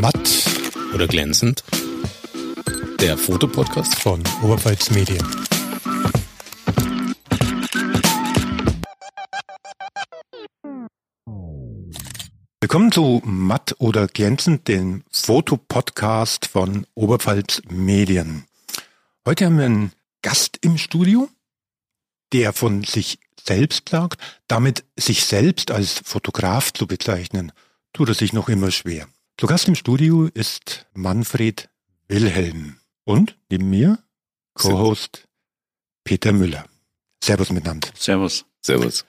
Matt oder glänzend? Der Fotopodcast von Oberpfalz Medien. Willkommen zu Matt oder glänzend, dem Fotopodcast von Oberpfalz Medien. Heute haben wir einen Gast im Studio, der von sich selbst sagt, damit sich selbst als Fotograf zu bezeichnen, tut er sich noch immer schwer. Zu Gast im Studio ist Manfred Wilhelm und neben mir Co-Host Peter Müller. Servus miteinander. Servus. Servus.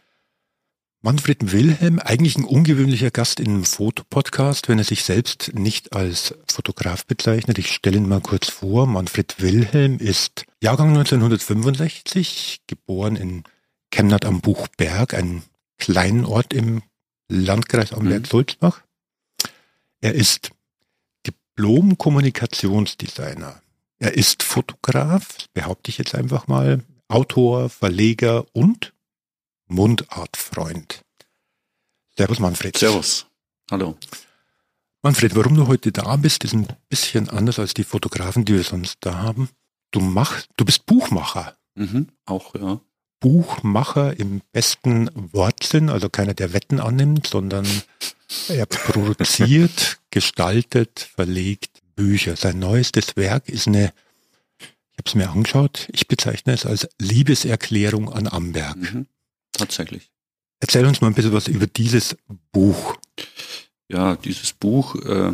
Manfred Wilhelm, eigentlich ein ungewöhnlicher Gast in einem Fotopodcast, wenn er sich selbst nicht als Fotograf bezeichnet. Ich stelle ihn mal kurz vor. Manfred Wilhelm ist Jahrgang 1965, geboren in Chemnat am Buchberg, ein kleinen Ort im Landkreis Amberg-Sulzbach. Er ist Diplom-Kommunikationsdesigner. Er ist Fotograf, behaupte ich jetzt einfach mal, Autor, Verleger und Mundartfreund. Servus Manfred. Servus. Hallo. Manfred, warum du heute da bist, ist ein bisschen anders als die Fotografen, die wir sonst da haben. Du machst, du bist Buchmacher. Mhm, auch, ja. Buchmacher im besten Wortsinn, also keiner, der Wetten annimmt, sondern er produziert, gestaltet, verlegt Bücher. Sein neuestes Werk ist eine, ich habe es mir angeschaut, ich bezeichne es als Liebeserklärung an Amberg. Mhm, tatsächlich. Erzähl uns mal ein bisschen was über dieses Buch. Ja, dieses Buch äh,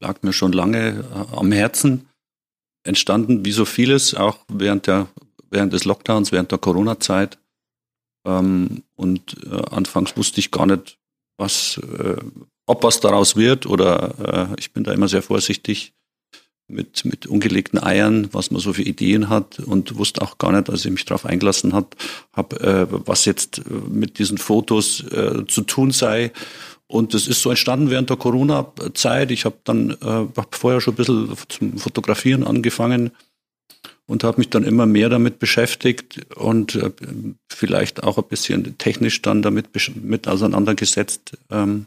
lag mir schon lange äh, am Herzen. Entstanden wie so vieles, auch während der während des Lockdowns, während der Corona-Zeit. Ähm, und äh, anfangs wusste ich gar nicht, was, äh, ob was daraus wird oder äh, ich bin da immer sehr vorsichtig mit, mit ungelegten Eiern, was man so für Ideen hat und wusste auch gar nicht, als ich mich darauf eingelassen habe, hab, äh, was jetzt äh, mit diesen Fotos äh, zu tun sei. Und das ist so entstanden während der Corona-Zeit. Ich habe dann äh, hab vorher schon ein bisschen zum Fotografieren angefangen und habe mich dann immer mehr damit beschäftigt und äh, vielleicht auch ein bisschen technisch dann damit mit auseinandergesetzt. Ähm,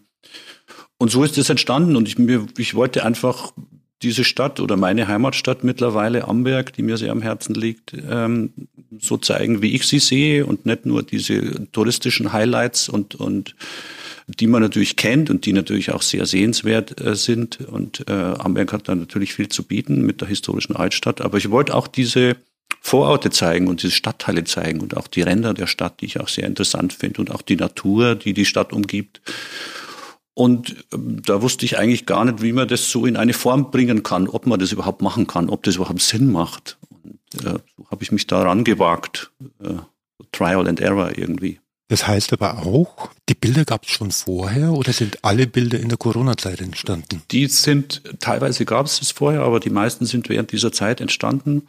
und so ist es entstanden und ich, mir, ich wollte einfach diese Stadt oder meine Heimatstadt mittlerweile, Amberg, die mir sehr am Herzen liegt, ähm, so zeigen, wie ich sie sehe und nicht nur diese touristischen Highlights und, und die man natürlich kennt und die natürlich auch sehr sehenswert äh, sind. Und äh, Amberg hat da natürlich viel zu bieten mit der historischen Altstadt. Aber ich wollte auch diese Vororte zeigen und diese Stadtteile zeigen und auch die Ränder der Stadt, die ich auch sehr interessant finde und auch die Natur, die die Stadt umgibt. Und ähm, da wusste ich eigentlich gar nicht, wie man das so in eine Form bringen kann, ob man das überhaupt machen kann, ob das überhaupt Sinn macht. Und äh, so habe ich mich daran gewagt. Äh, Trial and Error irgendwie. Das heißt aber auch, die Bilder gab es schon vorher oder sind alle Bilder in der Corona-Zeit entstanden? Die sind, teilweise gab es es vorher, aber die meisten sind während dieser Zeit entstanden.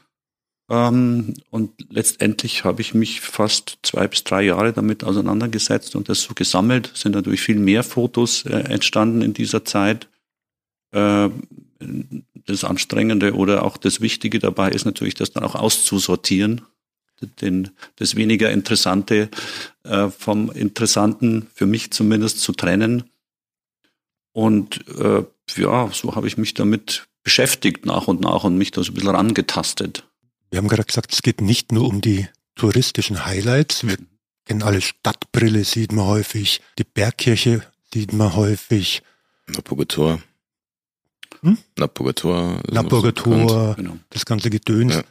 Ähm, und letztendlich habe ich mich fast zwei bis drei Jahre damit auseinandergesetzt und das so gesammelt. Es sind natürlich viel mehr Fotos äh, entstanden in dieser Zeit. Äh, das Anstrengende oder auch das Wichtige dabei ist natürlich, das dann auch auszusortieren den, das weniger Interessante äh, vom Interessanten, für mich zumindest, zu trennen. Und äh, ja, so habe ich mich damit beschäftigt nach und nach und mich da so ein bisschen rangetastet. Wir haben gerade gesagt, es geht nicht nur um die touristischen Highlights. Wir kennen alle Stadtbrille, sieht man häufig, die Bergkirche sieht man häufig. Napogator. Hm? Napogator. Napogator, genau. das ganze Gedöns. Ja.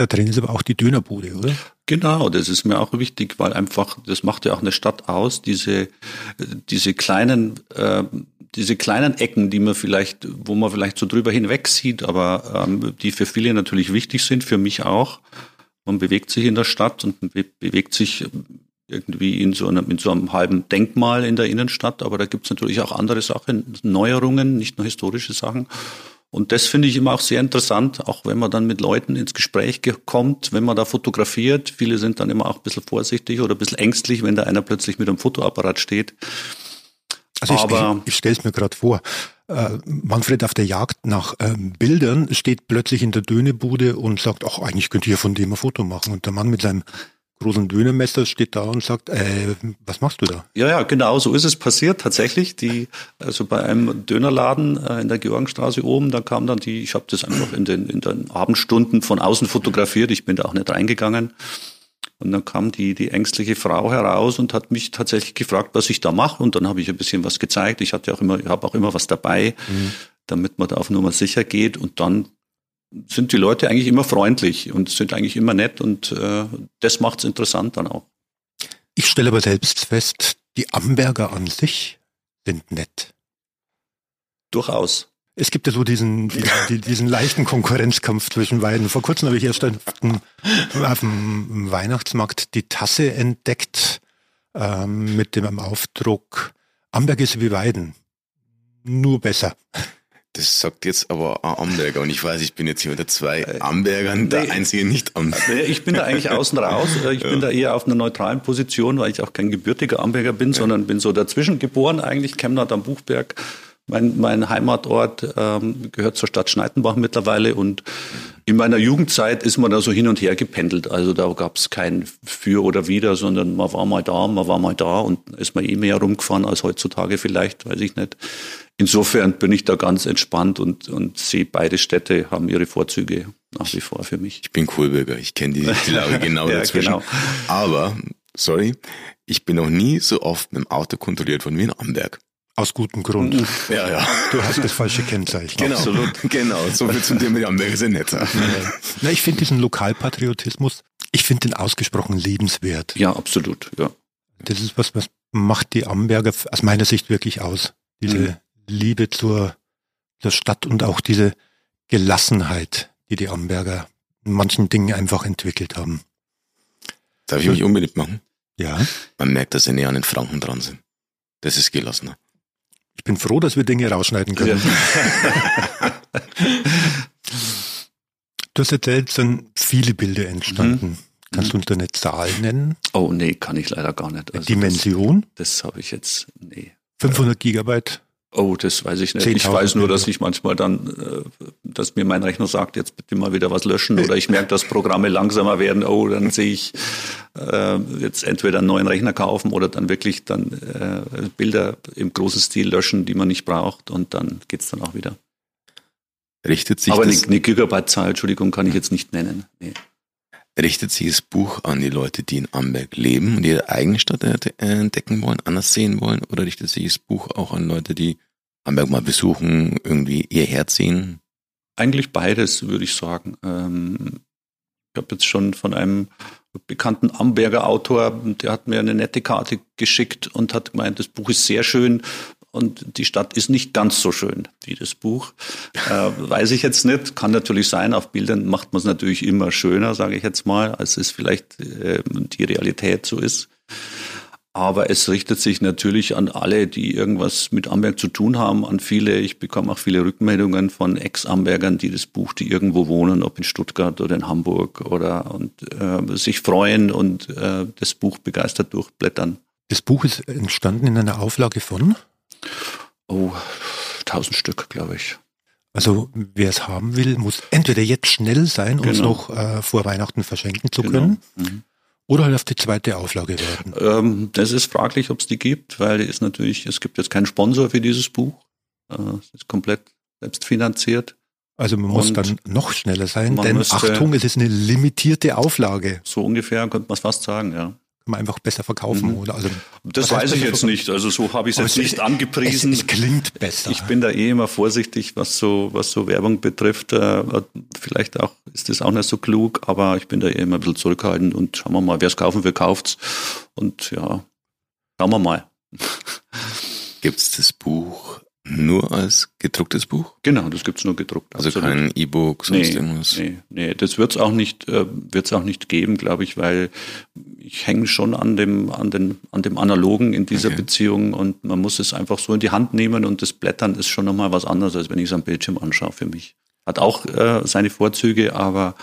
Da drin ist aber auch die Dönerbude, oder? Genau, das ist mir auch wichtig, weil einfach, das macht ja auch eine Stadt aus, diese, diese kleinen, äh, diese kleinen Ecken, die man vielleicht, wo man vielleicht so drüber hinweg sieht, aber ähm, die für viele natürlich wichtig sind, für mich auch. Man bewegt sich in der Stadt und be bewegt sich irgendwie in so, einem, in so einem halben Denkmal in der Innenstadt, aber da gibt es natürlich auch andere Sachen, Neuerungen, nicht nur historische Sachen. Und das finde ich immer auch sehr interessant, auch wenn man dann mit Leuten ins Gespräch kommt, wenn man da fotografiert. Viele sind dann immer auch ein bisschen vorsichtig oder ein bisschen ängstlich, wenn da einer plötzlich mit einem Fotoapparat steht. Also ich, Aber, ich, ich stelle es mir gerade vor. Äh, Manfred auf der Jagd nach ähm, Bildern steht plötzlich in der Dönebude und sagt, ach, eigentlich könnte ich ja von dem ein Foto machen. Und der Mann mit seinem großen Dönermesser, steht da und sagt, äh, was machst du da? Ja, ja, genau, so ist es passiert tatsächlich. Die, also bei einem Dönerladen äh, in der Georgenstraße oben, da kam dann die, ich habe das einfach in den, in den Abendstunden von außen fotografiert, ich bin da auch nicht reingegangen. Und dann kam die, die ängstliche Frau heraus und hat mich tatsächlich gefragt, was ich da mache. Und dann habe ich ein bisschen was gezeigt. Ich hatte auch immer, ich habe auch immer was dabei, mhm. damit man da auf Nummer sicher geht. Und dann sind die Leute eigentlich immer freundlich und sind eigentlich immer nett und äh, das macht es interessant dann auch. Ich stelle aber selbst fest, die Amberger an sich sind nett. Durchaus. Es gibt ja so diesen, diesen, diesen leichten Konkurrenzkampf zwischen beiden. Vor kurzem habe ich erst auf dem, auf dem Weihnachtsmarkt die Tasse entdeckt ähm, mit dem Aufdruck Amberg ist wie Weiden. Nur besser. Das sagt jetzt aber ein Amberger und ich weiß, ich bin jetzt hier unter zwei äh, Ambergern, der nee, einzige Nicht-Amberger. Ich bin da eigentlich außen raus. Ich bin da eher auf einer neutralen Position, weil ich auch kein gebürtiger Amberger bin, ja. sondern bin so dazwischen geboren eigentlich, Chemnat am Buchberg. Mein, mein Heimatort ähm, gehört zur Stadt Schneidenbach mittlerweile und in meiner Jugendzeit ist man da so hin und her gependelt. Also da gab es kein Für oder Wider, sondern man war mal da, man war mal da und ist man eh mehr rumgefahren als heutzutage vielleicht, weiß ich nicht. Insofern bin ich da ganz entspannt und, und sehe, beide Städte haben ihre Vorzüge nach wie vor für mich. Ich bin Kohlbürger, ich kenne die, die Lage genau ja, dazwischen. Genau. Aber, sorry, ich bin noch nie so oft mit dem Auto kontrolliert worden wie in Amberg. Aus gutem Grund. Ja, ja. Du hast das falsche Kennzeichen. Genau, Absolut. genau. So viel zum Thema, die Amberger sind netter. Na, ich finde diesen Lokalpatriotismus, ich finde den ausgesprochen lebenswert. Ja, absolut, ja. Das ist was, was macht die Amberger aus meiner Sicht wirklich aus. Diese mhm. Liebe zur, zur Stadt und auch diese Gelassenheit, die die Amberger in manchen Dingen einfach entwickelt haben. Darf ich mich unbedingt machen? Ja. Man merkt, dass sie näher an den Franken dran sind. Das ist gelassener. Ich bin froh, dass wir Dinge rausschneiden können. Ja. du hast erzählt, es sind viele Bilder entstanden. Mhm. Kannst du uns da eine Zahl nennen? Oh nee, kann ich leider gar nicht. Also Dimension? Das, das habe ich jetzt, nee. 500 Gigabyte? Oh, das weiß ich nicht. Ich weiß nur, dass ich manchmal dann, äh, dass mir mein Rechner sagt, jetzt bitte mal wieder was löschen oder ich merke, dass Programme langsamer werden. Oh, dann sehe ich äh, jetzt entweder einen neuen Rechner kaufen oder dann wirklich dann äh, Bilder im großen Stil löschen, die man nicht braucht und dann geht's dann auch wieder. Richtet sich Aber eine, eine Gigabyte-Zahl, Entschuldigung, kann ich jetzt nicht nennen. Nee. Richtet sich das Buch an die Leute, die in Amberg leben und ihre eigene Stadt entdecken wollen, anders sehen wollen? Oder richtet sich das Buch auch an Leute, die Amberg mal besuchen, irgendwie ihr herziehen? Eigentlich beides, würde ich sagen. Ähm, ich habe jetzt schon von einem bekannten Amberger Autor, der hat mir eine nette Karte geschickt und hat gemeint, das Buch ist sehr schön und die Stadt ist nicht ganz so schön wie das Buch. Äh, weiß ich jetzt nicht. Kann natürlich sein. Auf Bildern macht man es natürlich immer schöner, sage ich jetzt mal, als es vielleicht äh, die Realität so ist. Aber es richtet sich natürlich an alle, die irgendwas mit Amberg zu tun haben, an viele. Ich bekomme auch viele Rückmeldungen von Ex-Ambergern, die das Buch, die irgendwo wohnen, ob in Stuttgart oder in Hamburg oder und äh, sich freuen und äh, das Buch begeistert durchblättern. Das Buch ist entstanden in einer Auflage von? Oh, tausend Stück, glaube ich. Also wer es haben will, muss entweder jetzt schnell sein, um es genau. noch äh, vor Weihnachten verschenken zu genau. können, mhm. oder halt auf die zweite Auflage warten. Ähm, das ist fraglich, ob es die gibt, weil es natürlich, es gibt jetzt keinen Sponsor für dieses Buch. Äh, es ist komplett selbstfinanziert. Also man muss Und dann noch schneller sein, denn müsste, Achtung, es ist eine limitierte Auflage. So ungefähr könnte man es fast sagen, ja kann man einfach besser verkaufen, mhm. oder? Also, das weiß ich jetzt nicht. Also so habe ich es jetzt nicht es, angepriesen. Es, es, klingt besser. Ich bin da eh immer vorsichtig, was so, was so Werbung betrifft. Äh, vielleicht auch ist das auch nicht so klug, aber ich bin da eh immer ein bisschen zurückhaltend und schauen wir mal, wer es kaufen will, kauft's. Und ja, schauen wir mal. Gibt es das Buch nur als gedrucktes Buch? Genau, das gibt's nur gedruckt. Also absolut. kein E-Book, sonst nee, irgendwas? Nee, nee, das wird's auch nicht, äh, wird's auch nicht geben, glaube ich, weil ich hänge schon an dem, an, den, an dem Analogen in dieser okay. Beziehung und man muss es einfach so in die Hand nehmen und das Blättern ist schon nochmal was anderes, als wenn ich es am Bildschirm anschaue für mich. Hat auch äh, seine Vorzüge, aber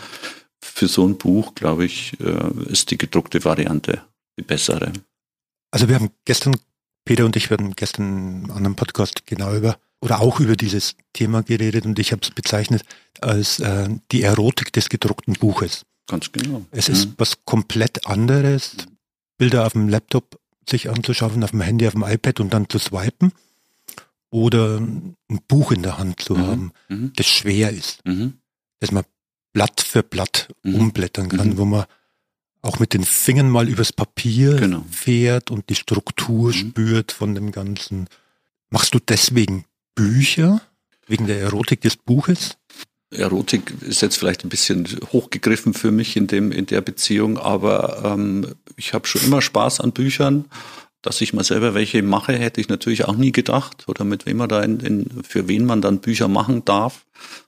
für so ein Buch, glaube ich, äh, ist die gedruckte Variante die bessere. Also wir haben gestern Peter und ich werden gestern an einem Podcast genau über oder auch über dieses Thema geredet und ich habe es bezeichnet als äh, die Erotik des gedruckten Buches. Ganz genau. Es ist was komplett anderes, Bilder auf dem Laptop sich anzuschauen, auf dem Handy, auf dem iPad und dann zu swipen oder ein Buch in der Hand zu Mhm. haben, Mhm. das schwer ist, Mhm. dass man Blatt für Blatt Mhm. umblättern kann, Mhm. wo man auch mit den Fingern mal übers Papier Genau. fährt und die Struktur Mhm. spürt von dem Ganzen. Machst du deswegen Bücher? Wegen der Erotik des Buches? Erotik ist jetzt vielleicht ein bisschen hochgegriffen für mich in dem in der Beziehung, aber ähm, ich habe schon immer Spaß an Büchern. Dass ich mal selber welche mache, hätte ich natürlich auch nie gedacht oder mit wem man da in, in für wen man dann Bücher machen darf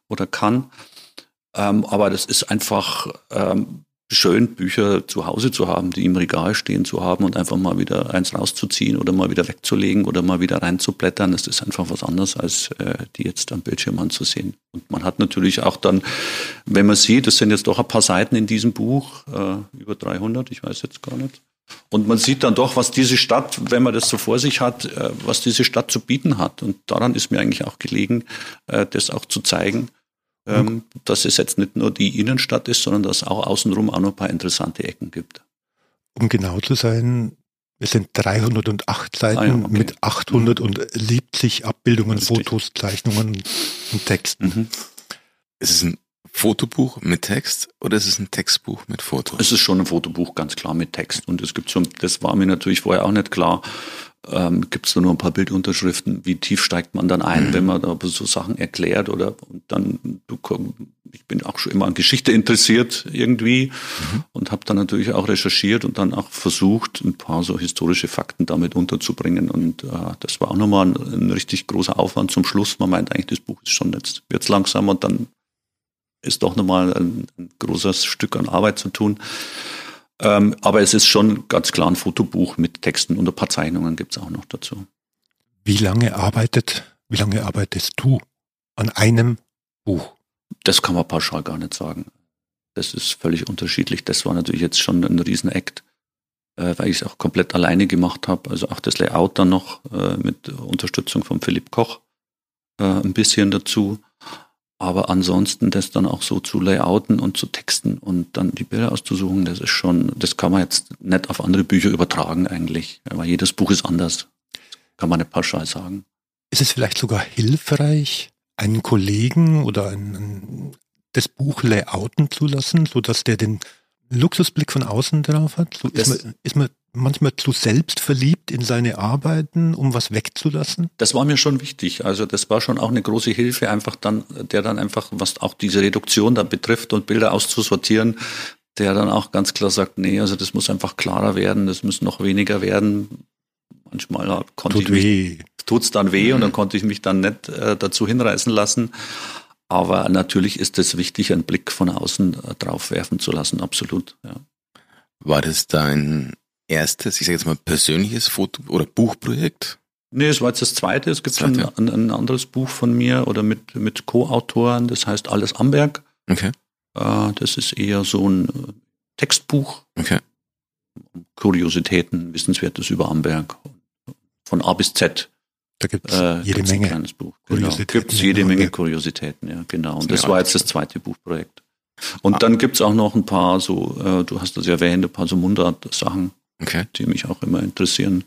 oder kann. Ähm, aber das ist einfach ähm, schön, Bücher zu Hause zu haben, die im Regal stehen zu haben und einfach mal wieder eins rauszuziehen oder mal wieder wegzulegen oder mal wieder reinzublättern. Das ist einfach was anderes, als äh, die jetzt am Bildschirm anzusehen. Und man hat natürlich auch dann, wenn man sieht, es sind jetzt doch ein paar Seiten in diesem Buch, äh, über 300, ich weiß jetzt gar nicht. Und man sieht dann doch, was diese Stadt, wenn man das so vor sich hat, äh, was diese Stadt zu bieten hat. Und daran ist mir eigentlich auch gelegen, äh, das auch zu zeigen, ähm, dass es jetzt nicht nur die Innenstadt ist, sondern dass auch außenrum auch noch ein paar interessante Ecken gibt. Um genau zu sein, es sind 308 Seiten Ah ja, okay. mit 870 Abbildungen, Richtig. Fotos, Zeichnungen und Texten. Mhm. Ist es ein Fotobuch mit Text oder ist es ein Textbuch mit Fotos? Es ist schon ein Fotobuch, ganz klar mit Text. Und es gibt schon, das war mir natürlich vorher auch nicht klar, ähm, gibt es da nur ein paar Bildunterschriften, wie tief steigt man dann ein, wenn man da so Sachen erklärt oder und dann, du, komm- ich bin auch schon immer an Geschichte interessiert irgendwie und habe dann natürlich auch recherchiert und dann auch versucht, ein paar so historische Fakten damit unterzubringen. Und äh, das war auch nochmal ein, ein richtig großer Aufwand zum Schluss. Man meint eigentlich, das Buch ist schon jetzt, wird's langsam und dann ist doch nochmal ein, ein großes Stück an Arbeit zu tun. Ähm, aber es ist schon ganz klar ein Fotobuch mit Texten und ein paar Zeichnungen gibt's auch noch dazu. Wie lange arbeitet, wie lange arbeitest du an einem Buch? Das kann man pauschal gar nicht sagen. Das ist völlig unterschiedlich. Das war natürlich jetzt schon ein Riesenakt, äh, weil ich es auch komplett alleine gemacht habe. Also auch das Layout dann noch äh, mit Unterstützung von Philipp Koch äh, ein bisschen dazu. Aber ansonsten das dann auch so zu layouten und zu texten und dann die Bilder auszusuchen, das ist schon, das kann man jetzt nicht auf andere Bücher übertragen eigentlich, weil jedes Buch ist anders. Kann man nicht pauschal sagen. Ist es vielleicht sogar hilfreich, einen Kollegen oder ein, ein, das Buch layouten zu lassen, sodass der den Luxusblick von außen drauf hat? So ist, man, ist man manchmal zu selbstverliebt in seine Arbeiten, um was wegzulassen? Das war mir schon wichtig. Also das war schon auch eine große Hilfe, einfach dann, der dann einfach, was auch diese Reduktion dann betrifft und Bilder auszusortieren, der dann auch ganz klar sagt, nee, also das muss einfach klarer werden, das muss noch weniger werden. Manchmal konnte Tut ich mich weh. tut's dann weh und dann konnte ich mich dann nicht äh, dazu hinreißen lassen. Aber natürlich ist es wichtig, einen Blick von außen äh, drauf werfen zu lassen, absolut. Ja. War das dein erstes, ich sage jetzt mal persönliches Foto- oder Buchprojekt? Nee, es war jetzt das zweite. Es gibt Zweite. ein, ein anderes Buch von mir oder mit, mit Co-Autoren, das heißt Alles Amberg. Okay, Äh, das ist eher so ein äh, Textbuch, okay. Kuriositäten, Wissenswertes über Amberg. Von A bis Z. Da gibt es Äh, jede gibt's ein Menge. kleines Buch. Genau. Gibt es jede Menge. Kuriositäten, ja, genau. Und das war jetzt das zweite Buchprojekt. Und dann gibt's auch noch ein paar so, äh, du hast das ja erwähnt, ein paar so Mundart-Sachen, Okay. die mich auch immer interessieren.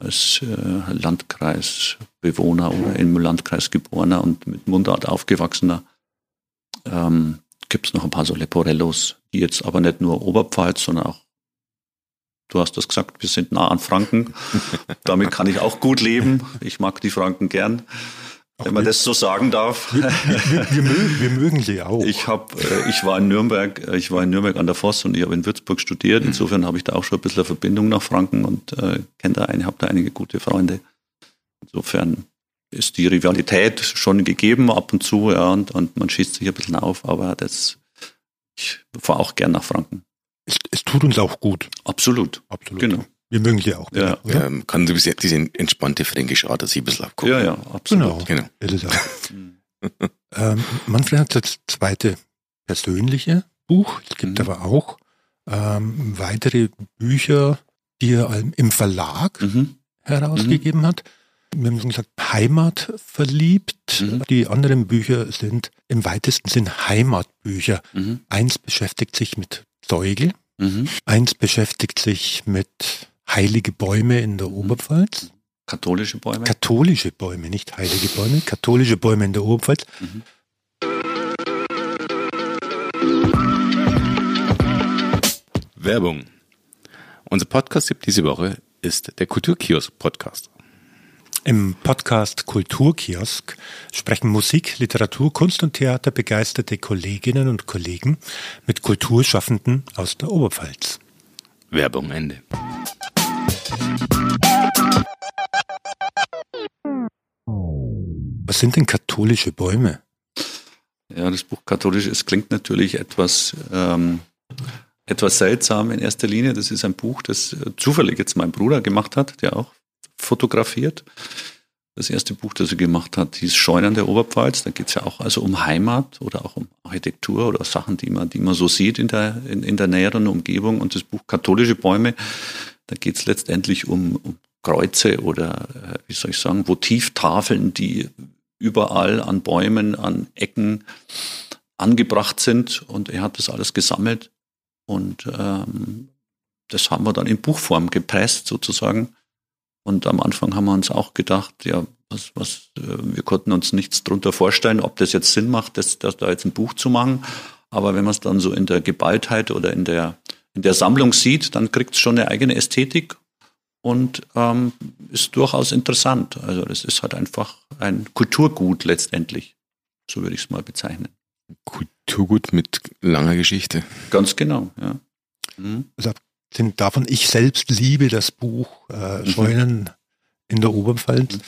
Als äh, Landkreisbewohner oder im Landkreis geborener und mit Mundart aufgewachsener ähm, gibt es noch ein paar so Leporellos, die jetzt aber nicht nur Oberpfalz, sondern auch, du hast das gesagt, wir sind nah an Franken. Damit kann ich auch gut leben. Ich mag die Franken gern, wenn man wir- das so sagen darf. Wir, wir, mögen, wir mögen sie auch. Ich habe, äh, ich war in Nürnberg, äh, ich war in Nürnberg an der Voss und ich habe in Würzburg studiert. Insofern habe ich da auch schon ein bisschen eine Verbindung nach Franken und äh, kenne da eine, habe da einige gute Freunde. Insofern ist die Rivalität schon gegeben ab und zu, ja, und, und man schießt sich ein bisschen auf, aber das, ich fahre auch gern nach Franken. es, es tut uns auch gut. Absolut. Absolut. Genau. Wir mögen sie auch. Ja. Oder? Ähm, kann du diese, diese entspannte fränkische Art, dass ich ein bisschen abgucken. Ja, ja, absolut. Genau. Genau. Ist es auch. Mhm. Ähm, Manfred hat das zweite persönliche Buch. Es gibt Mhm. aber auch ähm, weitere Bücher, die er im Verlag Mhm. herausgegeben hat. wir haben schon gesagt, Heimat verliebt. Mhm. Die anderen Bücher sind im weitesten Sinn Heimatbücher. Mhm. Eins beschäftigt sich mit Zeugel, Mhm. eins beschäftigt sich mit heilige Bäume in der Oberpfalz. Katholische Bäume. Katholische Bäume, nicht heilige Bäume, katholische Bäume in der Oberpfalz. Mhm. Werbung. Unser Podcast-Tipp diese Woche ist der Kulturkiosk-Podcast. Im Podcast Kulturkiosk sprechen Musik, Literatur, Kunst und Theater begeisterte Kolleginnen und Kollegen mit Kulturschaffenden aus der Oberpfalz. Werbung Ende. Was sind denn katholische Bäume? Ja, das Buch katholisch, es klingt natürlich etwas, ähm, etwas seltsam in erster Linie. Das ist ein Buch, das äh, zufällig jetzt mein Bruder gemacht hat, der auch fotografiert. Das erste Buch, das er gemacht hat, hieß Scheunen der Oberpfalz. Da geht es ja auch also um Heimat oder auch um Architektur oder Sachen, die man, die man so sieht in der, in, in der näheren Umgebung. Und das Buch Katholische Bäume, da geht es letztendlich um, um Kreuze oder, äh, wie soll ich sagen, Votivtafeln, die überall an Bäumen, an Ecken angebracht sind. Und er hat das alles gesammelt. Und ähm, das haben wir dann in Buchform gepresst sozusagen. Und am Anfang haben wir uns auch gedacht, ja, was, was, äh, wir konnten uns nichts drunter vorstellen, ob das jetzt Sinn macht, das, das da jetzt ein Buch zu machen. Aber wenn man es dann so in der Geballtheit oder in der, in der Sammlung sieht, dann kriegt es schon eine eigene Ästhetik und ähm, ist durchaus interessant. Also das ist halt einfach ein Kulturgut letztendlich. So würde ich es mal bezeichnen. Kulturgut mit langer Geschichte. Ganz genau, ja. Mhm. Sind davon, ich selbst liebe das Buch äh, Scheunen in der Oberpfalz.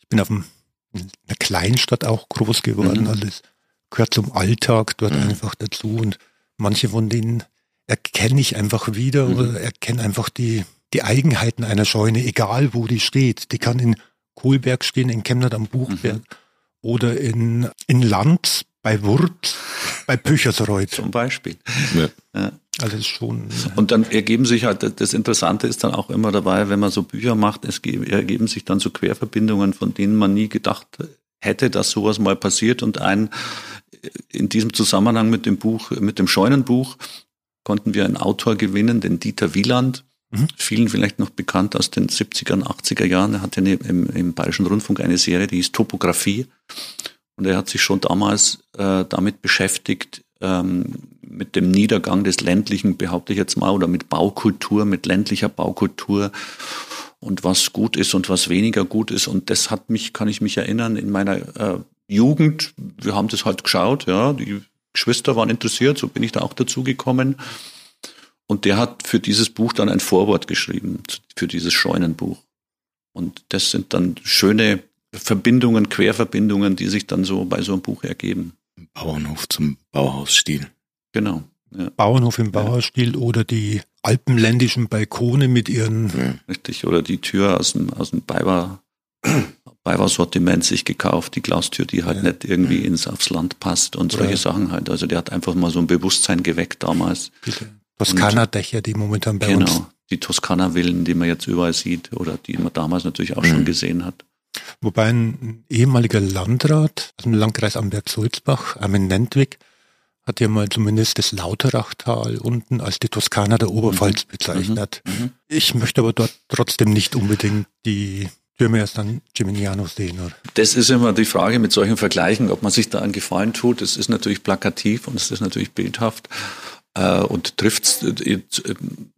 Ich bin auf einem, in einer Kleinstadt auch groß geworden, Mhm. alles gehört zum Alltag dort Mhm. einfach dazu und manche von denen erkenne ich einfach wieder Mhm. oder erkenne einfach die, die Eigenheiten einer Scheune, egal wo die steht. Die kann in Kohlberg stehen, in Chemnat am Buchberg Mhm. oder in, in Land, bei Wurth, bei Püchersreuth. Zum Beispiel. Ja. Ja. Also es ist schon Und dann ergeben sich halt, das Interessante ist dann auch immer dabei, wenn man so Bücher macht, es ge- ergeben sich dann so Querverbindungen, von denen man nie gedacht hätte, dass sowas mal passiert. Und ein, in diesem Zusammenhang mit dem Buch, mit dem Scheunenbuch, konnten wir einen Autor gewinnen, den Dieter Wieland. Mhm. Vielen vielleicht noch bekannt aus den 70er und 80er Jahren. Er hatte eine, im, im Bayerischen Rundfunk eine Serie, die hieß Topografie. Und er hat sich schon damals äh, damit beschäftigt, ähm, mit dem Niedergang des ländlichen, behaupte ich jetzt mal, oder mit Baukultur, mit ländlicher Baukultur und was gut ist und was weniger gut ist. Und das hat mich, kann ich mich erinnern, in meiner äh, Jugend, wir haben das halt geschaut, ja, die Geschwister waren interessiert, so bin ich da auch dazu gekommen. Und der hat für dieses Buch dann ein Vorwort geschrieben, für dieses Scheunenbuch. Und das sind dann schöne Verbindungen, Querverbindungen, die sich dann so bei so einem Buch ergeben. Bauernhof zum Bauhausstil. Genau. Ja, Bauernhof im Bauerstil oder die alpenländischen Balkone mit ihren Ja. richtig. Oder die Tür aus dem, aus dem Bayer, Bayer-Sortiment sich gekauft, die Glastür, die halt Ja. nicht irgendwie ins, aufs Land passt und solche Ja. Sachen halt. Also der hat einfach mal so ein Bewusstsein geweckt damals. Toskana-Dächer, die momentan bei uns. Genau. Die Toskana-Villen, die man jetzt überall sieht oder die man damals natürlich auch schon Mhm. gesehen hat. Wobei ein ehemaliger Landrat aus dem Landkreis Amberg-Sulzbach, Armin Nentwig, hat ja mal zumindest das Lauterachtal unten als die Toskana der Oberpfalz bezeichnet. Mhm. Ich möchte aber dort trotzdem nicht unbedingt die Türme aus San Gimignano sehen. Oder? Das ist immer die Frage mit solchen Vergleichen, ob man sich da einen Gefallen tut. Es ist natürlich plakativ und es ist natürlich bildhaft äh, und trifft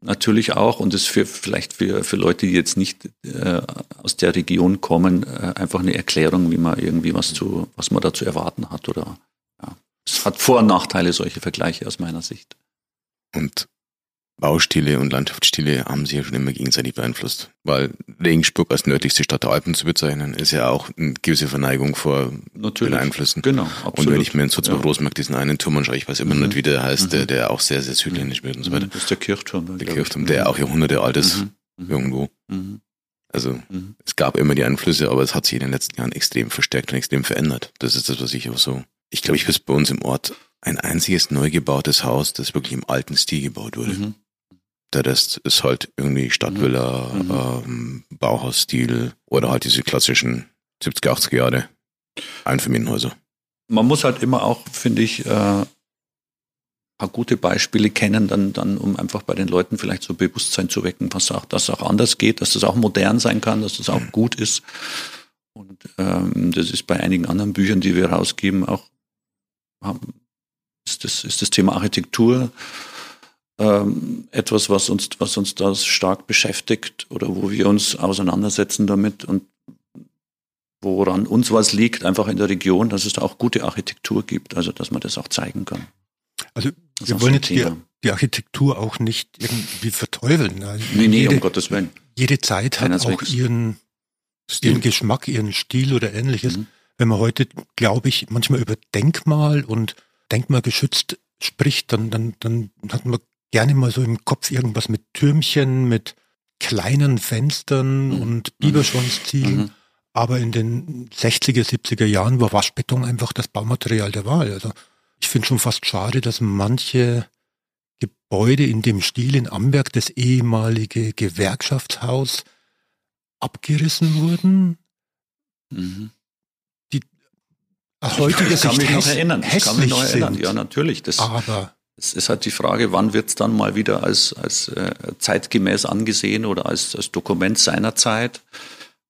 natürlich auch und ist für vielleicht für, für Leute, die jetzt nicht äh, aus der Region kommen, äh, einfach eine Erklärung, wie man irgendwie was zu, was man da zu erwarten hat oder ja. Es hat Vor- und Nachteile, solche Vergleiche aus meiner Sicht. Und Baustile und Landschaftsstile haben sich ja schon immer gegenseitig beeinflusst. Weil Regensburg als nördlichste Stadt der Alpen zu bezeichnen, ist ja auch eine gewisse Verneigung vor den Natürlich. Einflüssen. Genau, absolut. Und wenn ich mir in Sulzbach Ja. Rosenberg diesen einen Turm anschaue, ich weiß immer Mhm. nicht, wie der heißt, Mhm. der, der auch sehr, sehr südländisch wird und so weiter. Das ist der Kirchturm. Der glaub ich. Kirchturm, der auch Jahrhunderte alt ist, Mhm. Mhm. irgendwo. Mhm. Also Mhm. es gab immer die Einflüsse, aber es hat sich in den letzten Jahren extrem verstärkt und extrem verändert. Das ist das, was ich auch so. Ich glaube, ich wüsste bei uns im Ort ein einziges neu gebautes Haus, das wirklich im alten Stil gebaut wurde. Mhm. Der Rest ist halt irgendwie Stadtvilla, Mhm. ähm, Bauhausstil oder halt diese klassischen 70er, 80er Jahre Einfamilienhäuser. man muss halt immer auch, finde ich, äh, paar gute Beispiele kennen, dann, dann, um einfach bei den Leuten vielleicht so Bewusstsein zu wecken, was auch, dass es auch anders geht, dass das auch modern sein kann, dass das auch gut ist. Und ähm, das ist bei einigen anderen Büchern, die wir rausgeben, auch haben, ist, das, ist das Thema Architektur ähm, etwas, was uns, was uns da stark beschäftigt oder wo wir uns auseinandersetzen damit und woran uns was liegt, einfach in der Region, dass es da auch gute Architektur gibt, also dass man das auch zeigen kann. Also Das wir auch wollen jetzt die, die Architektur auch nicht irgendwie verteufeln. Also Nee, nee, jede, um Gottes Willen. jede Zeit hat auch Keineswegs. ihren, ihren Geschmack, ihren Stil oder ähnliches. Mhm. Wenn man heute, glaube ich, manchmal über Denkmal und Denkmalgeschützt spricht, dann, dann, dann hat man gerne mal so im Kopf irgendwas mit Türmchen, mit kleinen Fenstern Mhm. und Biberschwanzziegen. Mhm. Aber in den 60er, 70er Jahren war Waschbeton einfach das Baumaterial der Wahl. Also ich finde schon fast schade, dass manche Gebäude in dem Stil in Amberg, das ehemalige Gewerkschaftshaus, abgerissen wurden. Mhm. Aus heutiger Sicht mich noch häss- erinnern. Ich kann mich hässlich noch erinnern. sind. Ja, natürlich. Das, Aber Es ist halt die Frage, wann wird es dann mal wieder als, als äh, zeitgemäß angesehen oder als, als Dokument seiner Zeit?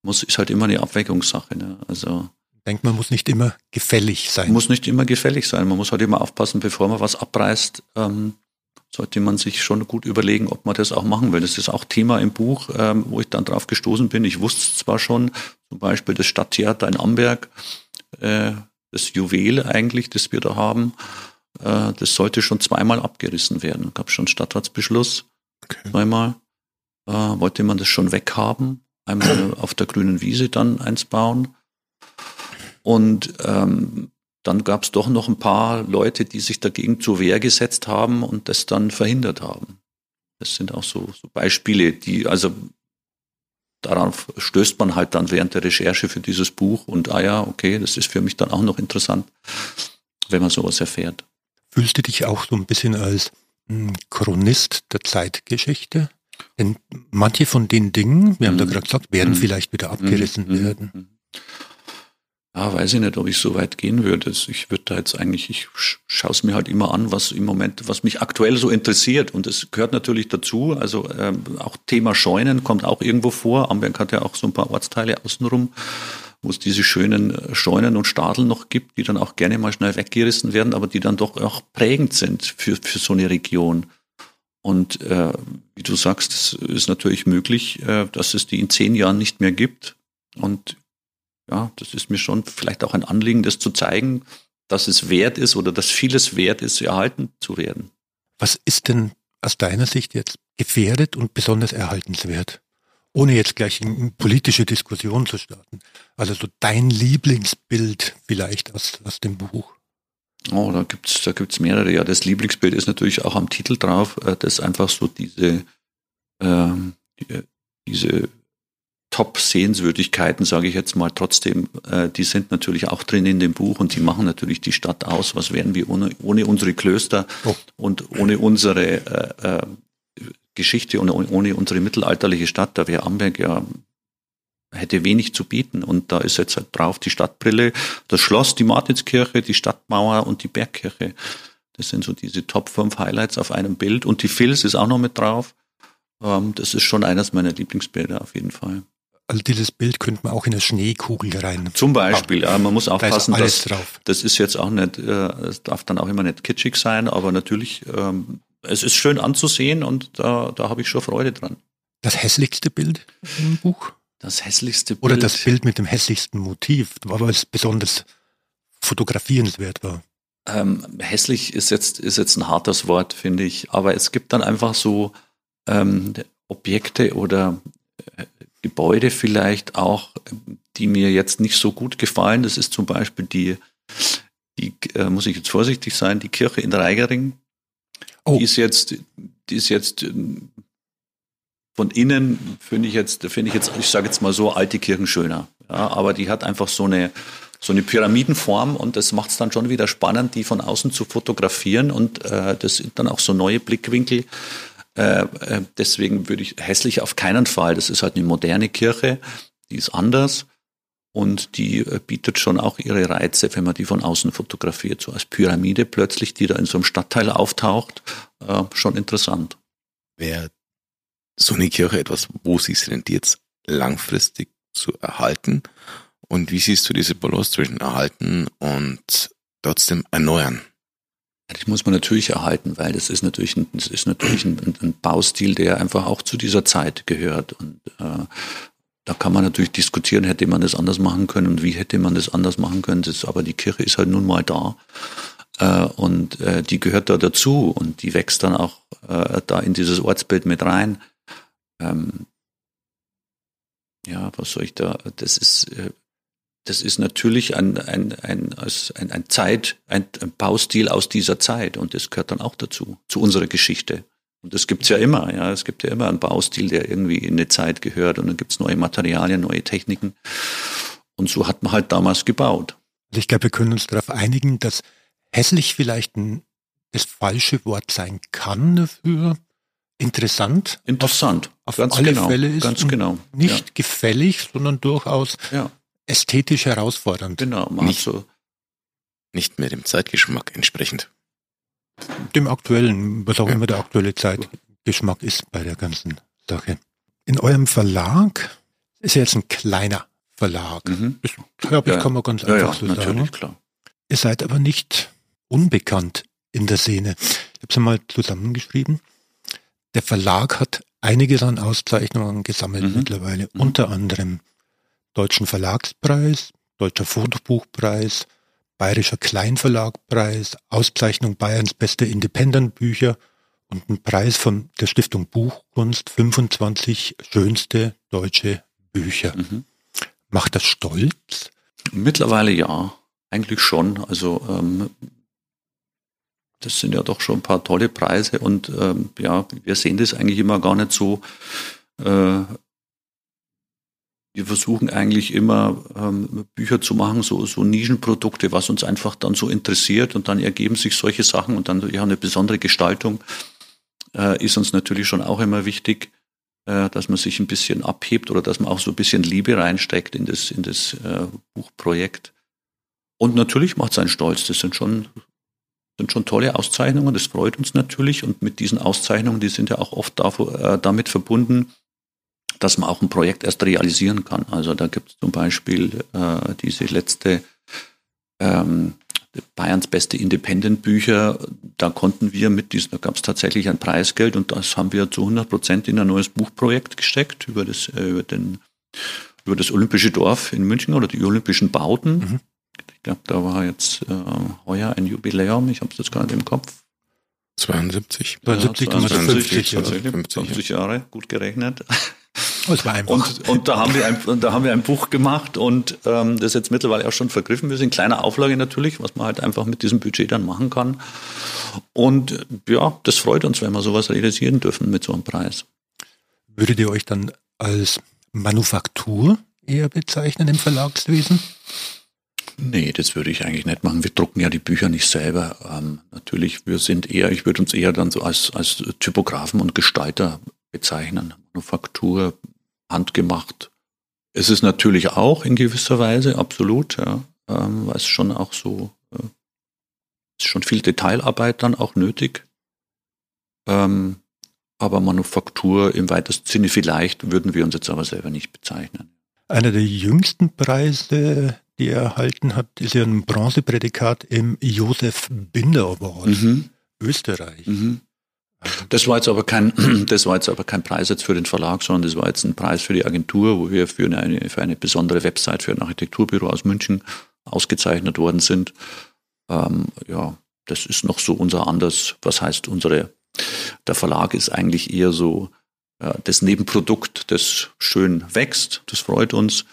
Muss, ist halt immer eine Abwägungssache. Ne? Also denkt man muss nicht immer gefällig sein. muss nicht immer gefällig sein. Man muss halt immer aufpassen, bevor man was abreißt, ähm, sollte man sich schon gut überlegen, ob man das auch machen will. Das ist auch Thema im Buch, ähm, wo ich dann drauf gestoßen bin. Ich wusste es zwar schon, zum Beispiel das Stadttheater in Amberg, äh, das Juwel eigentlich, das wir da haben, äh, das sollte schon zweimal abgerissen werden. Gab schon Stadtratsbeschluss, Okay. zweimal. Äh, wollte man das schon weghaben, einmal auf der grünen Wiese dann eins bauen. Und ähm, dann gab es doch noch ein paar Leute, die sich dagegen zur Wehr gesetzt haben und das dann verhindert haben. Das sind auch so, so Beispiele, die, also darauf stößt man halt dann während der Recherche für dieses Buch und ah ja, okay, das ist für mich dann auch noch interessant, wenn man sowas erfährt. Fühlst du dich auch so ein bisschen als hm, Chronist der Zeitgeschichte? Denn manche von den Dingen, wir haben da Mhm. gerade gesagt, werden Mhm. vielleicht wieder abgerissen Mhm, mhm, werden. mhm. Ja, weiß ich nicht, ob ich so weit gehen würde. Ich würde da jetzt eigentlich, ich sch- schaue es mir halt immer an, was im Moment, was mich aktuell so interessiert. Und es gehört natürlich dazu. Also ähm, auch Thema Scheunen kommt auch irgendwo vor. Amberg hat ja auch so ein paar Ortsteile außenrum, wo es diese schönen äh, Scheunen und Stadeln noch gibt, die dann auch gerne mal schnell weggerissen werden, aber die dann doch auch prägend sind für, für so eine Region. Und äh, wie du sagst, es ist natürlich möglich, äh, dass es die in zehn Jahren nicht mehr gibt. Und ja, das ist mir schon vielleicht auch ein Anliegen, das zu zeigen, dass es wert ist oder dass vieles wert ist, erhalten zu werden. Was ist denn aus deiner Sicht jetzt gefährdet und besonders erhaltenswert? Ohne jetzt gleich eine politische Diskussion zu starten. Also so dein Lieblingsbild vielleicht aus, aus dem Buch. Oh, da gibt's da gibt's mehrere. Ja, das Lieblingsbild ist natürlich auch am Titel drauf, äh, das einfach so diese, ähm, die, diese Top-Sehenswürdigkeiten, sage ich jetzt mal trotzdem, äh, die sind natürlich auch drin in dem Buch und die machen natürlich die Stadt aus. Was wären wir ohne, ohne unsere Klöster Oh. und ohne unsere äh, äh, Geschichte und ohne unsere mittelalterliche Stadt? Da wäre Amberg ja hätte wenig zu bieten. Und da ist jetzt halt drauf die Stadtbrille, das Schloss, die Martinskirche, die Stadtmauer und die Bergkirche. Das sind so diese Top 5 Highlights auf einem Bild. Und die Fils ist auch noch mit drauf. Ähm, das ist schon eines meiner Lieblingsbilder auf jeden Fall. Also dieses Bild könnte man auch in eine Schneekugel rein. Zum Beispiel, ja, man muss Da aufpassen, alles dass drauf. das ist jetzt auch nicht, äh, es darf dann auch immer nicht kitschig sein, aber natürlich, ähm, es ist schön anzusehen und da, da habe ich schon Freude dran. Das hässlichste Bild im Buch? Das hässlichste Bild. Oder das Bild mit dem hässlichsten Motiv, weil es besonders fotografierenswert war. ähm, hässlich ist jetzt, ist jetzt ein hartes Wort, finde ich. Aber es gibt dann einfach so ähm, Objekte oder äh, Gebäude vielleicht auch, die mir jetzt nicht so gut gefallen. Das ist zum Beispiel die, die äh, muss ich jetzt vorsichtig sein, die Kirche in Reigering. Oh. Die ist jetzt, die ist jetzt ähm, von innen finde ich jetzt, finde ich jetzt, ich sage jetzt mal so, alte Kirchen schöner. Ja, aber die hat einfach so eine, so eine Pyramidenform und das macht es dann schon wieder spannend, die von außen zu fotografieren und äh, das sind dann auch so neue Blickwinkel, Äh, äh, deswegen würde ich hässlich auf keinen Fall. Das ist halt eine moderne Kirche, die ist anders und die äh, bietet schon auch ihre Reize, wenn man die von außen fotografiert, so als Pyramide plötzlich, die da in so einem Stadtteil auftaucht, äh, schon interessant. Wäre so eine Kirche etwas, wo sie es rentiert, langfristig zu erhalten? Und wie siehst du diese Balance zwischen erhalten und trotzdem erneuern? Das muss man natürlich erhalten, weil das ist natürlich ein, das ist natürlich ein, ein Baustil, der einfach auch zu dieser Zeit gehört. Und äh, da kann man natürlich diskutieren, hätte man das anders machen können und wie hätte man das anders machen können. Das, aber die Kirche ist halt nun mal da. Äh, und äh, die gehört da dazu und die wächst dann auch äh, da in dieses Ortsbild mit rein. Ähm, ja, was soll ich da? Das ist, äh, das ist natürlich ein, ein, ein, ein, Zeit, ein Baustil aus dieser Zeit und das gehört dann auch dazu, zu unserer Geschichte. Und das gibt's ja immer, ja. Es gibt ja immer einen Baustil, der irgendwie in eine Zeit gehört und dann gibt's neue Materialien, neue Techniken. Und so hat man halt damals gebaut. Also ich glaube, wir können uns darauf einigen, dass hässlich vielleicht ein, das falsche Wort sein kann dafür. Interessant. Interessant. Auf, auf alle genau, Fälle ist ganz genau. nicht ja. gefällig, sondern durchaus ja ästhetisch herausfordernd. Genau, nicht, so. nicht mehr dem Zeitgeschmack entsprechend. Dem aktuellen, was auch ja. immer der aktuelle Zeitgeschmack ist bei der ganzen Sache. In eurem Verlag ist ja jetzt ein kleiner Verlag. Mhm. Das glaube ich, ja. kann man ganz ja, einfach so sagen. Klar. Ihr seid aber nicht unbekannt in der Szene. Ich habe es mal zusammengeschrieben. Der Verlag hat einiges an Auszeichnungen gesammelt mhm. mittlerweile, mhm. unter anderem Deutschen Verlagspreis, Deutscher Fotobuchpreis, Bayerischer Kleinverlagpreis, Auszeichnung Bayerns beste Independent-Bücher und ein Preis von der Stiftung Buchkunst 25 schönste deutsche Bücher. Mhm. Macht das stolz? Mittlerweile ja, eigentlich schon. Also ähm, das sind ja doch schon ein paar tolle Preise und ähm, ja, wir sehen das eigentlich immer gar nicht so äh, wir versuchen eigentlich immer ähm, Bücher zu machen, so, so Nischenprodukte, was uns einfach dann so interessiert und dann ergeben sich solche Sachen und dann ja eine besondere Gestaltung äh, ist uns natürlich schon auch immer wichtig, äh, dass man sich ein bisschen abhebt oder dass man auch so ein bisschen Liebe reinsteckt in das, in das äh, Buchprojekt. Und natürlich macht es einen stolz. Das sind schon, sind schon tolle Auszeichnungen. Das freut uns natürlich. Und mit diesen Auszeichnungen, die sind ja auch oft davor, äh, damit verbunden, dass man auch ein Projekt erst realisieren kann. Also da gibt es zum Beispiel äh, diese letzte ähm, Bayerns beste Independent-Bücher. Da konnten wir mit diesem, da gab es tatsächlich ein Preisgeld und das haben wir zu 100 Prozent in ein neues Buchprojekt gesteckt über das, äh, über den, über das Olympische Dorf in München oder die Olympischen Bauten. Mhm. Ich glaube, da war jetzt äh, heuer ein Jubiläum. Ich habe es jetzt gerade im Kopf. 72. 72, ja, 72 50, 50 Jahre, gut gerechnet. Das war einfach. Und, und da haben wir ein, da haben wir ein Buch gemacht und ähm, das ist jetzt mittlerweile auch schon vergriffen. Wir sind in kleiner Auflage natürlich, was man halt einfach mit diesem Budget dann machen kann. Und ja, das freut uns, wenn wir sowas realisieren dürfen mit so einem Preis. Würdet ihr euch dann als Manufaktur eher bezeichnen im Verlagswesen? Nee, das würde ich eigentlich nicht machen. Wir drucken ja die Bücher nicht selber. Ähm, natürlich, wir sind eher, ich würde uns eher dann so als, als Typografen und Gestalter bezeichnen. Manufaktur, handgemacht. Es ist natürlich auch in gewisser Weise, absolut, ja, ähm, weil es schon auch so, äh, ist schon viel Detailarbeit dann auch nötig. Ähm, aber Manufaktur im weitesten Sinne vielleicht würden wir uns jetzt aber selber nicht bezeichnen. Einer der jüngsten Preise, die er erhalten hat, ist ja ein Bronzeprädikat im Josef Binder Award, mhm. Österreich. Mhm. Das war jetzt aber kein, das war jetzt aber kein Preis jetzt für den Verlag, sondern das war jetzt ein Preis für die Agentur, wo wir für eine, für eine besondere Website für ein Architekturbüro aus München ausgezeichnet worden sind. Ähm, ja, das ist noch so unser anders, was heißt unsere, der Verlag ist eigentlich eher so das Nebenprodukt, das schön wächst, das freut uns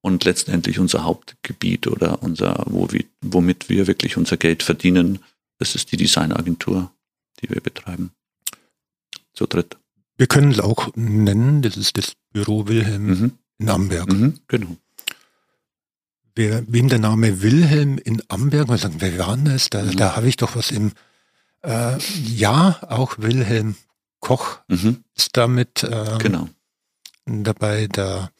und letztendlich unser Hauptgebiet oder unser, wo wir, womit wir wirklich unser Geld verdienen, das ist die Designagentur, die wir betreiben zu dritt. Wir können es auch nennen, das ist das Büro Wilhelm mhm. in Amberg. Mhm, genau. Wer, wem der Name Wilhelm in Amberg, mal sagen, wer war denn das? Da, mhm. da habe ich doch was im, äh, ja, auch Wilhelm Koch Mhm. ist damit ähm, Genau. dabei, der,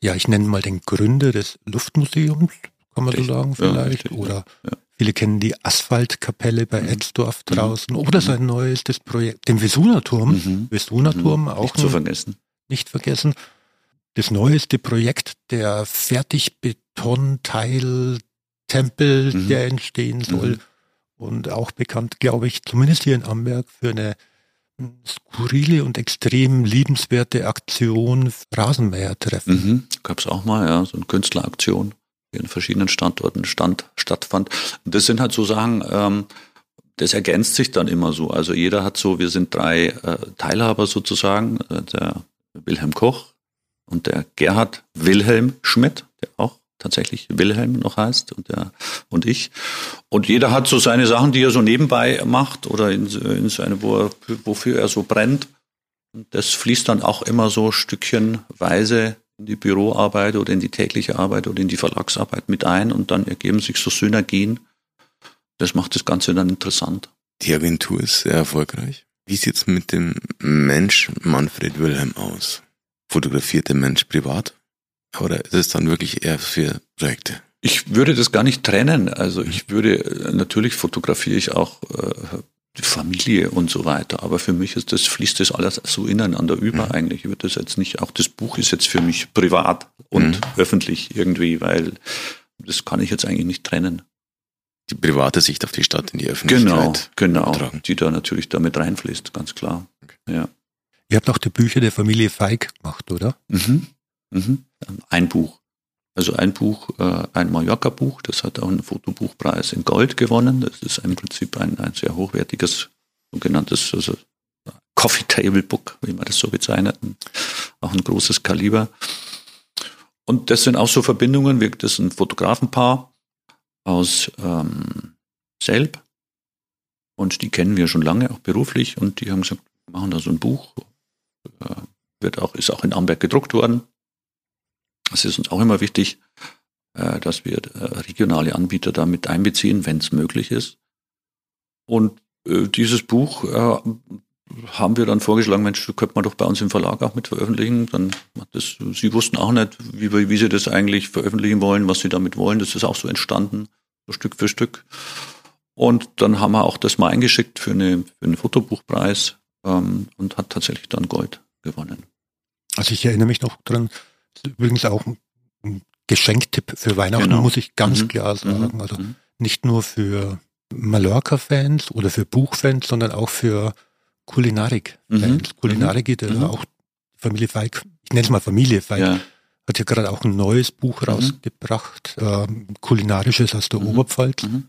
ja, ich nenne mal den Gründer des Luftmuseums, kann man so Richtig. sagen Ja, vielleicht. ja. Oder Ja. viele kennen die Asphaltkapelle bei Mhm. Etzdorf Mhm. draußen. Oder sein neuestes Projekt, den Vesunerturm. Mhm. Mhm. auch Nicht zu vergessen. nicht vergessen. Das neueste Projekt, der Fertigbeton-Teil-Tempel, Mhm. der entstehen soll. Mhm. Und auch bekannt, glaube ich, zumindest hier in Amberg für eine skurrile und extrem liebenswerte Aktion Rasenmäher-Treffen. Mhm. Gab es auch mal, ja, so eine Künstleraktion, die in verschiedenen Standorten stand, stattfand. Das sind halt so Sachen, ähm, das ergänzt sich dann immer so. Also jeder hat so, wir sind drei äh, Teilhaber sozusagen, äh, der Wilhelm Koch und der Gerhard Wilhelm Schmidt, der auch tatsächlich Wilhelm noch heißt und der und ich. Und jeder hat so seine Sachen, die er so nebenbei macht oder in, in seine, wo er, wofür er so brennt. Und das fließt dann auch immer so stückchenweise in die Büroarbeit oder in die tägliche Arbeit oder in die Verlagsarbeit mit ein und dann ergeben sich so Synergien. Das macht das Ganze dann interessant. Die Agentur ist sehr erfolgreich. Wie sieht's mit dem Mensch Manfred Wilhelm aus? Fotografiert der Mensch privat? Oder ist es dann wirklich eher für Projekte? Ich würde das gar nicht trennen. Also ich würde, äh, natürlich fotografiere ich auch äh, die Familie und so weiter, aber für mich ist das, fließt das alles so ineinander über Mhm. eigentlich. Ich würde das jetzt nicht, auch das Buch ist jetzt für mich privat und Mhm. öffentlich irgendwie, weil das kann ich jetzt eigentlich nicht trennen. Die private Sicht auf die Stadt in die Genau, Öffentlichkeit. genau, übertragen. die da natürlich damit reinfließt, ganz klar. Ja. Ihr habt auch die Bücher der Familie Feig gemacht, oder? Mhm. Mhm. Ein Buch. Also ein Buch, äh, ein Mallorca-Buch, das hat auch einen Fotobuchpreis in Gold gewonnen. Das ist im Prinzip ein, ein sehr hochwertiges, sogenanntes also Coffee Table Book, wie man das so bezeichnet. Auch ein großes Kaliber. Und das sind auch so Verbindungen, wir, das ein Fotografenpaar aus ähm, Selb. Und die kennen wir schon lange, auch beruflich. Und die haben gesagt, machen da so ein Buch. Äh, wird auch, ist auch in Amberg gedruckt worden. Es ist uns auch immer wichtig, äh, dass wir äh, regionale Anbieter da mit einbeziehen, wenn es möglich ist. Und äh, dieses Buch haben wir dann vorgeschlagen, Mensch, könnte man doch bei uns im Verlag auch mit veröffentlichen. Dann hat das, sie wussten auch nicht, wie, wie sie das eigentlich veröffentlichen wollen, was sie damit wollen. Das ist auch so entstanden, so Stück für Stück. Und dann haben wir auch das mal eingeschickt für, eine, für einen Fotobuchpreis ähm, und hat tatsächlich dann Gold gewonnen. Also ich erinnere mich noch dran, übrigens auch ein- Geschenktipp für Weihnachten, Genau. muss ich ganz Mhm. klar sagen. Mhm. Also Mhm. nicht nur für Mallorca-Fans oder für Buchfans, sondern auch für Kulinarik-Fans. Mhm. Kulinarik geht ja Mhm. auch Familie Feig, ich nenne es mal Familie Feig, Ja. hat ja gerade auch ein neues Buch Mhm. rausgebracht, ähm, kulinarisches aus der Mhm. Oberpfalz. Mhm.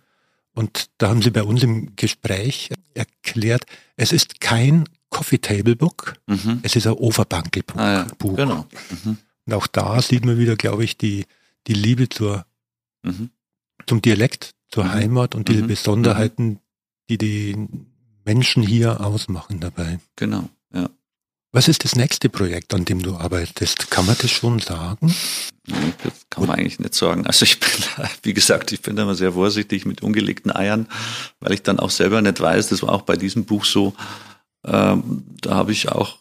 Und da haben sie bei uns im Gespräch erklärt, es ist kein Coffee Table Book, Mhm. es ist ein Overbankelbuch. Ah, ja. Buch. Genau. Mhm. Und auch da sieht man wieder, glaube ich, die, die Liebe zur, Mhm. zum Dialekt, zur Mhm. Heimat und die Mhm. Besonderheiten, die die Menschen hier ausmachen dabei. Genau. Ja. Was ist das nächste Projekt, an dem du arbeitest? Kann man das schon sagen? Nee, Das kann man eigentlich nicht sagen. Also ich bin, wie gesagt, ich bin da immer sehr vorsichtig mit ungelegten Eiern, weil ich dann auch selber nicht weiß, das war auch bei diesem Buch so, ähm, da habe ich auch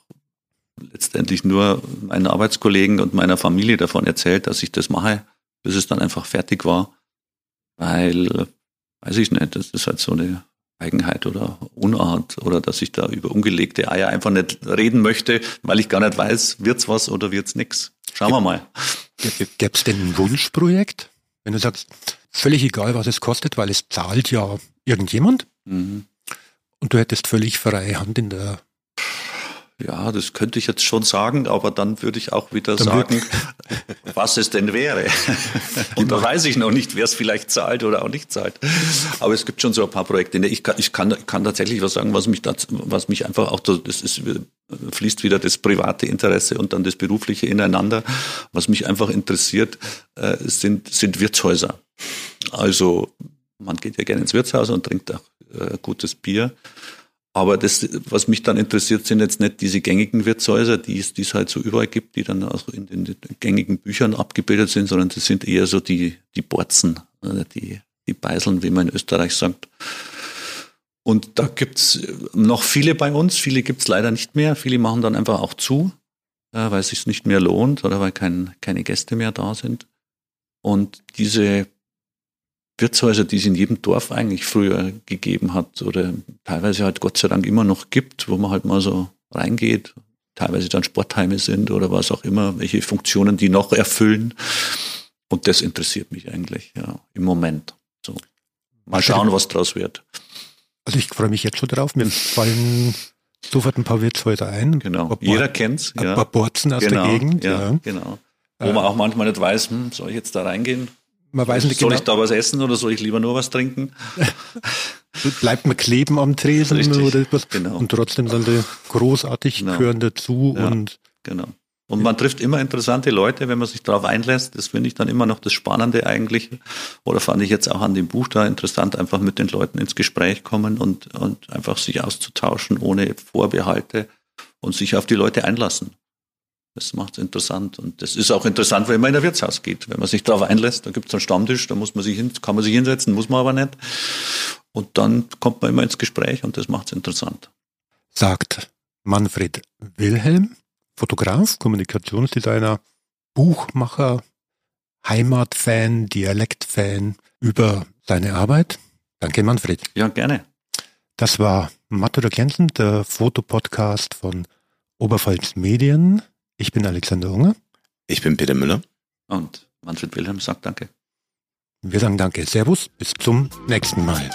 letztendlich nur meinen Arbeitskollegen und meiner Familie davon erzählt, dass ich das mache, bis es dann einfach fertig war, weil, äh, weiß ich nicht, das ist halt so eine Eigenheit oder Unart oder dass ich da über ungelegte Eier einfach nicht reden möchte, weil ich gar nicht weiß, wird's was oder wird's nix. Schauen wir mal. Gäbe es denn ein Wunschprojekt? Wenn du sagst, völlig egal, was es kostet, weil es zahlt ja irgendjemand Mhm. und du hättest völlig freie Hand in der Ja, das könnte ich jetzt schon sagen, aber dann würde ich auch wieder Dann sagen, was es denn wäre. Und da weiß ich noch nicht, wer es vielleicht zahlt oder auch nicht zahlt. Aber es gibt schon so ein paar Projekte. Ich kann, ich kann, kann tatsächlich was sagen, was mich, da, was mich einfach auch, das ist, fließt wieder das private Interesse und dann das berufliche ineinander. Was mich einfach interessiert, äh, sind, sind Wirtshäuser. Also man geht ja gerne ins Wirtshaus und trinkt auch äh, gutes Bier. Aber das, was mich dann interessiert, sind jetzt nicht diese gängigen Wirtshäuser, die es, die es halt so überall gibt, die dann auch in den gängigen Büchern abgebildet sind, sondern das sind eher so die, die Borzen, die, die Beiseln, wie man in Österreich sagt. Und da gibt's noch viele bei uns, viele gibt's leider nicht mehr. Viele machen dann einfach auch zu, weil es sich nicht mehr lohnt oder weil kein, keine Gäste mehr da sind. Und diese Wirtshäuser, die es in jedem Dorf eigentlich früher gegeben hat oder teilweise halt Gott sei Dank immer noch gibt, wo man halt mal so reingeht, teilweise dann Sportheime sind oder was auch immer, welche Funktionen die noch erfüllen. Und das interessiert mich eigentlich, ja, im Moment. So. Mal schauen, was draus wird. Also ich freue mich jetzt schon drauf. Mir fallen sofort ein paar Wirtshäuser ein. Genau. Ein Jeder kennt's. Ein ja. paar Borzen aus genau, der Gegend. Ja, ja. genau. Wo man auch manchmal nicht weiß, hm, soll ich jetzt da reingehen? Man weiß nicht soll genau. ich da was essen oder soll ich lieber nur was trinken? Bleibt man kleben am Tresen Richtig, oder was? genau. Und trotzdem sind die großartig, Genau. gehören dazu Ja. und Genau. Und man trifft immer interessante Leute, wenn man sich darauf einlässt. Das finde ich dann immer noch das Spannende eigentlich. Oder fand ich jetzt auch an dem Buch da interessant, einfach mit den Leuten ins Gespräch kommen und, und einfach sich auszutauschen ohne Vorbehalte und sich auf die Leute einlassen. Das macht es interessant. Und das ist auch interessant, wenn man in ein Wirtshaus geht. Wenn man sich darauf einlässt, da gibt es einen Stammtisch, da muss man sich hin, kann man sich hinsetzen, muss man aber nicht. Und dann kommt man immer ins Gespräch und das macht es interessant. sagt Manfred Wilhelm, Fotograf, Kommunikationsdesigner, Buchmacher, Heimatfan, Dialektfan über seine Arbeit. Danke, Manfred. Ja, gerne. Das war Matt oder der Fotopodcast von Oberpfalz Medien. Ich bin Alexander Unger. Ich bin Peter Müller. Und Manfred Wilhelm sagt Danke. Wir sagen Danke. Servus. Bis zum nächsten Mal.